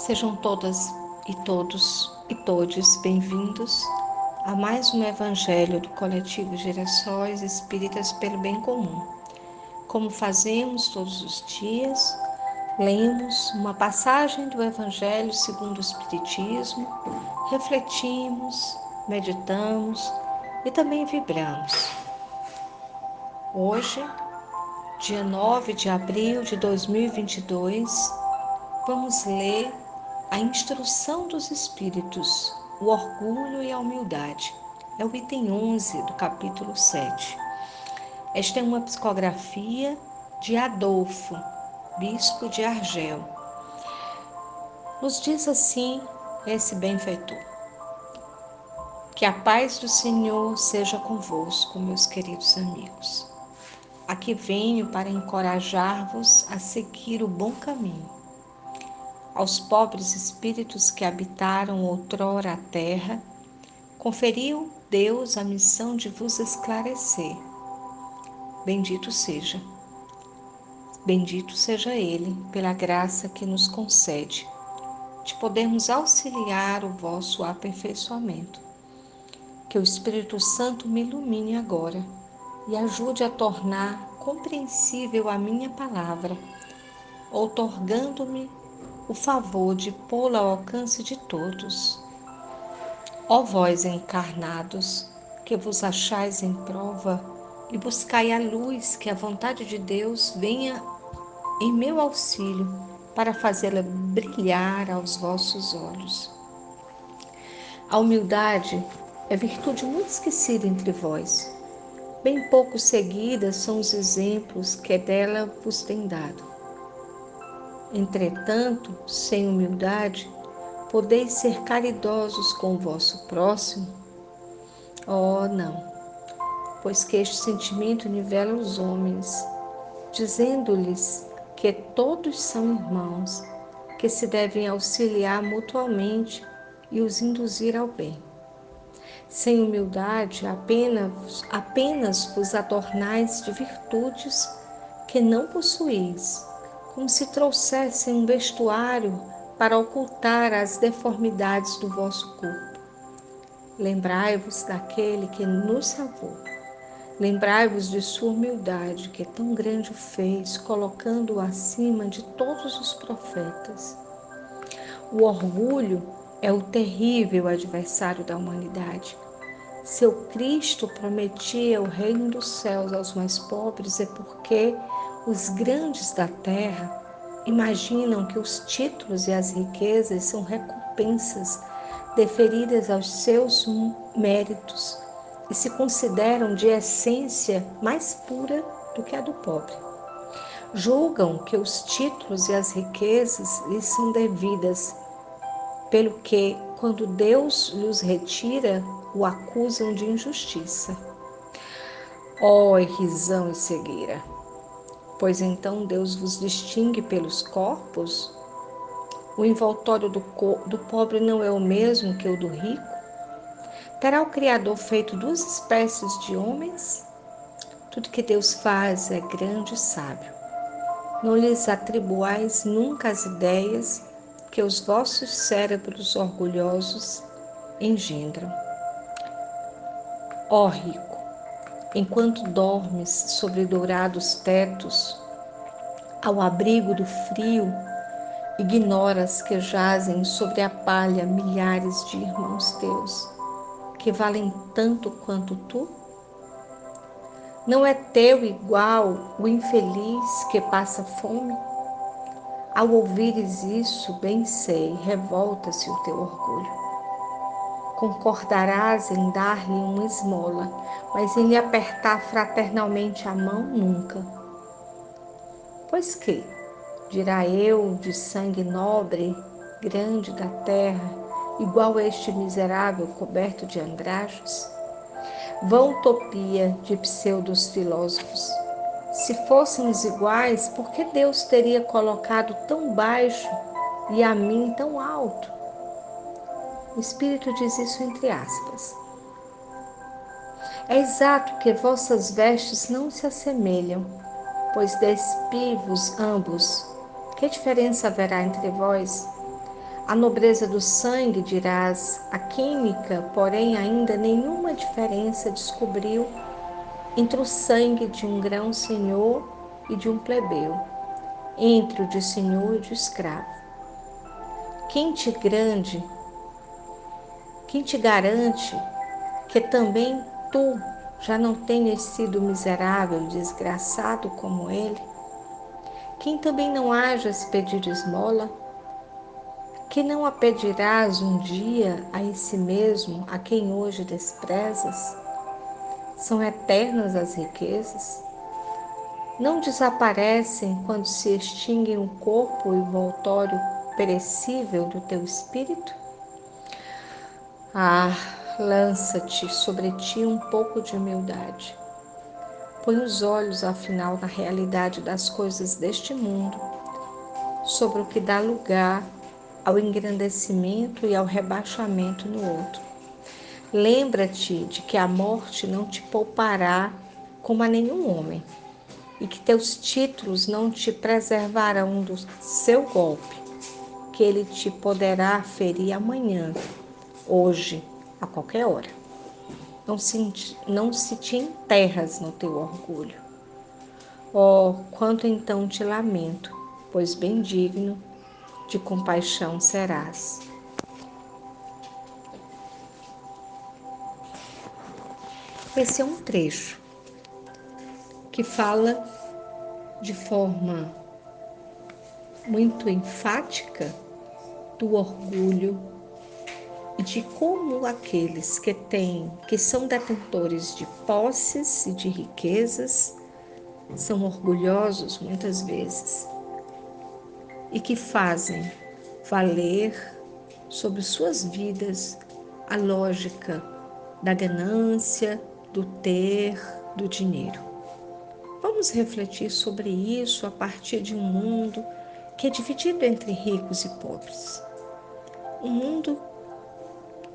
Sejam todas e todos e todes bem-vindos a mais um Evangelho do Coletivo Gerações Espíritas pelo Bem Comum. Como fazemos todos os dias, lemos uma passagem do Evangelho segundo o Espiritismo, refletimos, meditamos e também vibramos. Hoje, dia 9 de abril de 2022, vamos ler a instrução dos espíritos, o orgulho e a humildade. É o item 11 do capítulo 7. Esta é uma psicografia de Adolfo, bispo de Argel. Nos diz assim esse benfeitor: Que a paz do Senhor seja convosco, meus queridos amigos. Aqui venho para encorajar-vos a seguir o bom caminho aos pobres espíritos que habitaram outrora a terra, conferiu Deus a missão de vos esclarecer. Bendito seja. Bendito seja Ele pela graça que nos concede, de podermos auxiliar o vosso aperfeiçoamento. Que o Espírito Santo me ilumine agora e ajude a tornar compreensível a minha palavra, outorgando-me o favor de pô-la ao alcance de todos. Ó vós encarnados, que vos achais em prova e buscai a luz que a vontade de Deus venha em meu auxílio para fazê-la brilhar aos vossos olhos. A humildade é virtude muito esquecida entre vós. Bem pouco seguidas são os exemplos que dela vos tem dado. Entretanto, sem humildade, podeis ser caridosos com o vosso próximo? Oh, não, pois que este sentimento nivela os homens, dizendo-lhes que todos são irmãos, que se devem auxiliar mutuamente e os induzir ao bem. Sem humildade, apenas, apenas vos adornais de virtudes que não possuís como se trouxessem um vestuário para ocultar as deformidades do vosso corpo. Lembrai-vos daquele que nos salvou. Lembrai-vos de sua humildade, que tão grande fez, colocando-o acima de todos os profetas. O orgulho é o terrível adversário da humanidade. Seu Cristo prometia o reino dos céus aos mais pobres é porque os grandes da terra imaginam que os títulos e as riquezas são recompensas deferidas aos seus méritos e se consideram de essência mais pura do que a do pobre. Julgam que os títulos e as riquezas lhes são devidas, pelo que, quando Deus lhes retira, o acusam de injustiça. Ó oh, irrisão e cegueira! Pois então Deus vos distingue pelos corpos? O envoltório do, do pobre não é o mesmo que o do rico? Terá o Criador feito duas espécies de homens? Tudo que Deus faz é grande e sábio. Não lhes atribuais nunca as ideias que os vossos cérebros orgulhosos engendram. Ó rico, enquanto dormes sobre dourados tetos, ao abrigo do frio, ignoras que jazem sobre a palha milhares de irmãos teus, que valem tanto quanto tu? Não é teu igual o infeliz que passa fome? Ao ouvires isso, bem sei, revolta-se o teu orgulho concordarás em dar-lhe uma esmola, mas em lhe apertar fraternalmente a mão nunca. Pois que, dirá eu, de sangue nobre, grande da terra, igual a este miserável coberto de andrajos? Vã utopia de pseudos filósofos. Se fôssemos iguais, por que Deus teria colocado tão baixo e a mim tão alto? Espírito diz isso entre aspas. É exato que vossas vestes não se assemelham, pois despivos ambos. Que diferença haverá entre vós? A nobreza do sangue, dirás, a química, porém, ainda nenhuma diferença descobriu entre o sangue de um grão-senhor e de um plebeu, entre o de senhor e de escravo. Quem te grande, quem te garante que também tu já não tenhas sido miserável, desgraçado como ele? Quem também não hajas pedir esmola? que não a pedirás um dia a esse mesmo a quem hoje desprezas? São eternas as riquezas? Não desaparecem quando se extinguem o corpo e o voltório perecível do teu espírito? Ah, lança-te sobre ti um pouco de humildade. Põe os olhos, afinal, na realidade das coisas deste mundo, sobre o que dá lugar ao engrandecimento e ao rebaixamento no outro. Lembra-te de que a morte não te poupará como a nenhum homem, e que teus títulos não te preservarão do seu golpe, que ele te poderá ferir amanhã, hoje, a qualquer hora. Não se, não se te enterras no teu orgulho. Oh, quanto então te lamento, pois bem digno de compaixão serás. Esse é um trecho que fala de forma muito enfática do orgulho de como aqueles que têm, que são detentores de posses e de riquezas, são orgulhosos muitas vezes e que fazem valer sobre suas vidas a lógica da ganância, do ter, do dinheiro. Vamos refletir sobre isso a partir de um mundo que é dividido entre ricos e pobres. Um mundo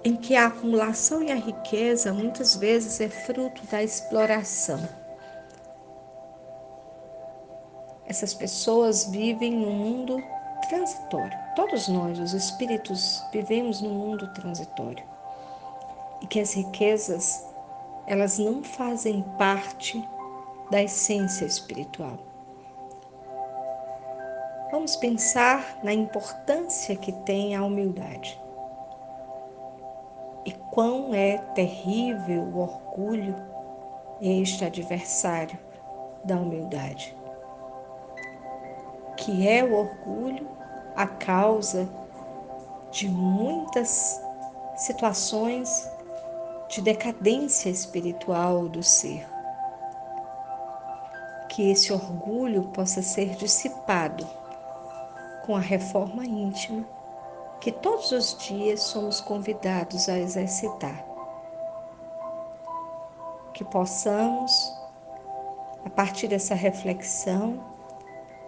em que a acumulação e a riqueza muitas vezes é fruto da exploração Essas pessoas vivem num mundo transitório. Todos nós, os espíritos, vivemos num mundo transitório. E que as riquezas, elas não fazem parte da essência espiritual. Vamos pensar na importância que tem a humildade. Quão é terrível o orgulho, este adversário da humildade que é o orgulho a causa de muitas situações de decadência espiritual do ser. Que esse orgulho possa ser dissipado com a reforma íntima que todos os dias somos convidados a exercitar. Que possamos, a partir dessa reflexão,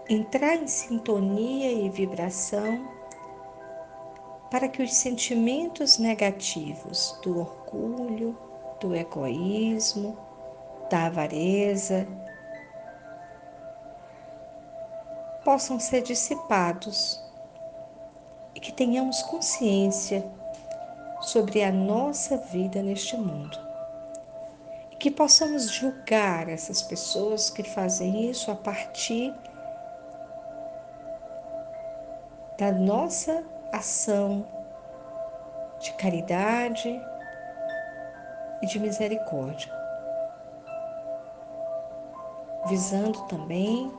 entrar em sintonia e vibração para que os sentimentos negativos do orgulho, do egoísmo, da avareza possam ser dissipados e que tenhamos consciência sobre a nossa vida neste mundo. E que possamos julgar essas pessoas que fazem isso a partir da nossa ação de caridade e de misericórdia, visando também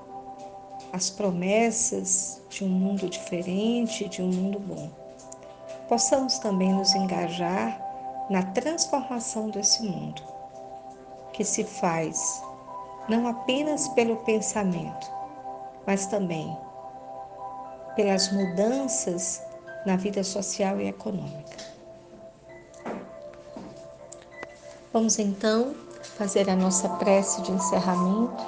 as promessas de um mundo diferente, de um mundo bom. Possamos também nos engajar na transformação desse mundo, que se faz não apenas pelo pensamento, mas também pelas mudanças na vida social e econômica. Vamos então fazer a nossa prece de encerramento,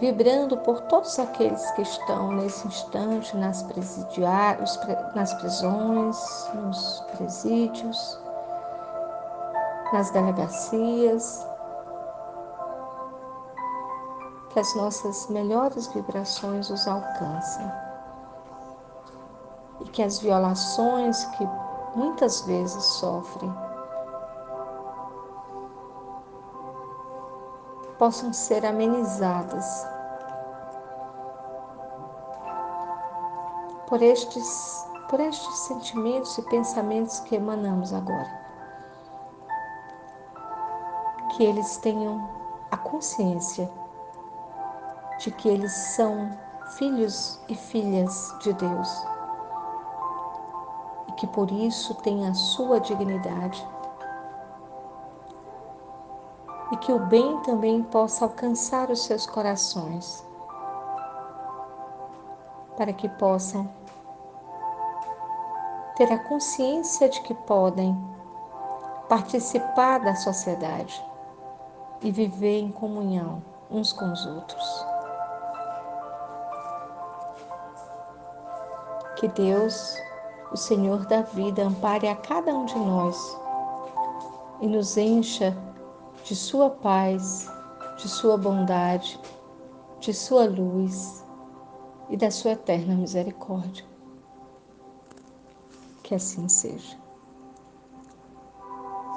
vibrando por todos aqueles que estão nesse instante nas, nas prisões, nos presídios, nas delegacias, que as nossas melhores vibrações os alcancem. E e que as violações que muitas vezes sofrem possam ser amenizadas por estes, por estes sentimentos e pensamentos que emanamos agora. Que eles tenham a consciência de que eles são filhos e filhas de Deus e que por isso têm a sua dignidade e que o bem também possa alcançar os seus corações, para que possam ter a consciência de que podem participar da sociedade e viver em comunhão uns com os outros. Que Deus, o Senhor da vida, ampare a cada um de nós e nos encha de Sua paz, de Sua bondade, de Sua luz e da Sua eterna misericórdia. Que assim seja.